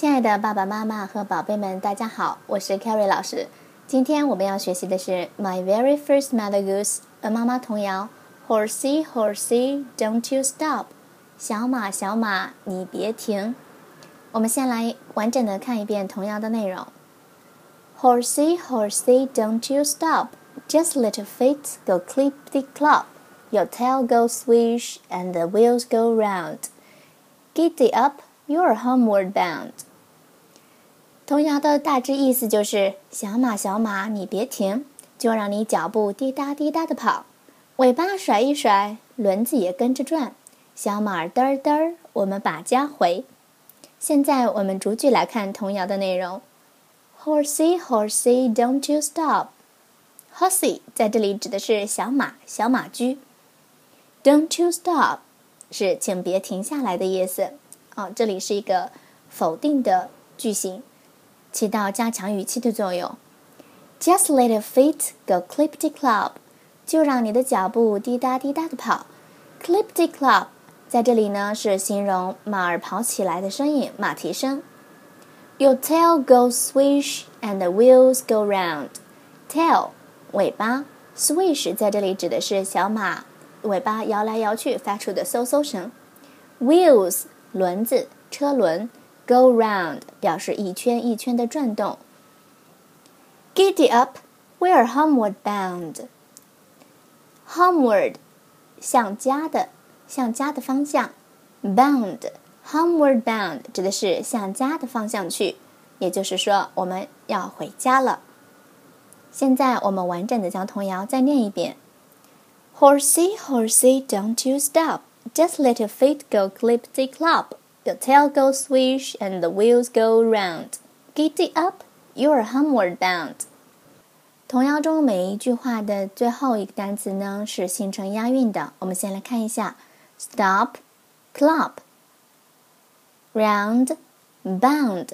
亲爱的爸爸妈妈和宝贝们，大家好，我是 Carol 老师。今天我们要学习的是《My Very First Mother Goose》鹅妈妈童谣：Horsey, Horsey, don't you stop！小马，小马，你别停。我们先来完整的看一遍童谣的内容：Horsey, Horsey, don't you stop! Just let your feet go clip the clop. Your tail goes swish and the wheels go round. Giddy up, you're homeward bound. 童谣的大致意思就是：小马小马，你别停，就让你脚步滴答滴答的跑，尾巴甩一甩，轮子也跟着转。小马嘚儿嘚儿，我们把家回。现在我们逐句来看童谣的内容。Horsey, horsey, don't you stop. Horsey 在这里指的是小马，小马驹。Don't you stop 是请别停下来的意思。哦，这里是一个否定的句型，起到加强语气的作用。Just let your feet go clippity clop，就让你的脚步滴答滴答的跑。Clippity clop 在这里呢是形容马儿跑起来的声音，马蹄声。Your tail goes swish and wheels go round。Tail 尾巴，swish 在这里指的是小马。尾巴摇来摇去发出的嗖嗖声，wheels 轮子车轮 ，go round 表示一圈一圈的转动。Giddy up, we're homeward bound. Homeward 向家的向家的方向，bound homeward bound 指的是向家的方向去，也就是说我们要回家了。现在我们完整的将童谣再念一遍。Horsey, horsey, don't you stop. Just let your feet go clippity clop. Your tail goes swish and the wheels go round. Giddy up, you're homeward bound. 童谣中每一句话的最后一个单词呢是形成押韵的。我们先来看一下：stop, clop, round, bound。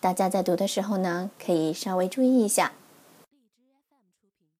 大家在读的时候呢，可以稍微注意一下。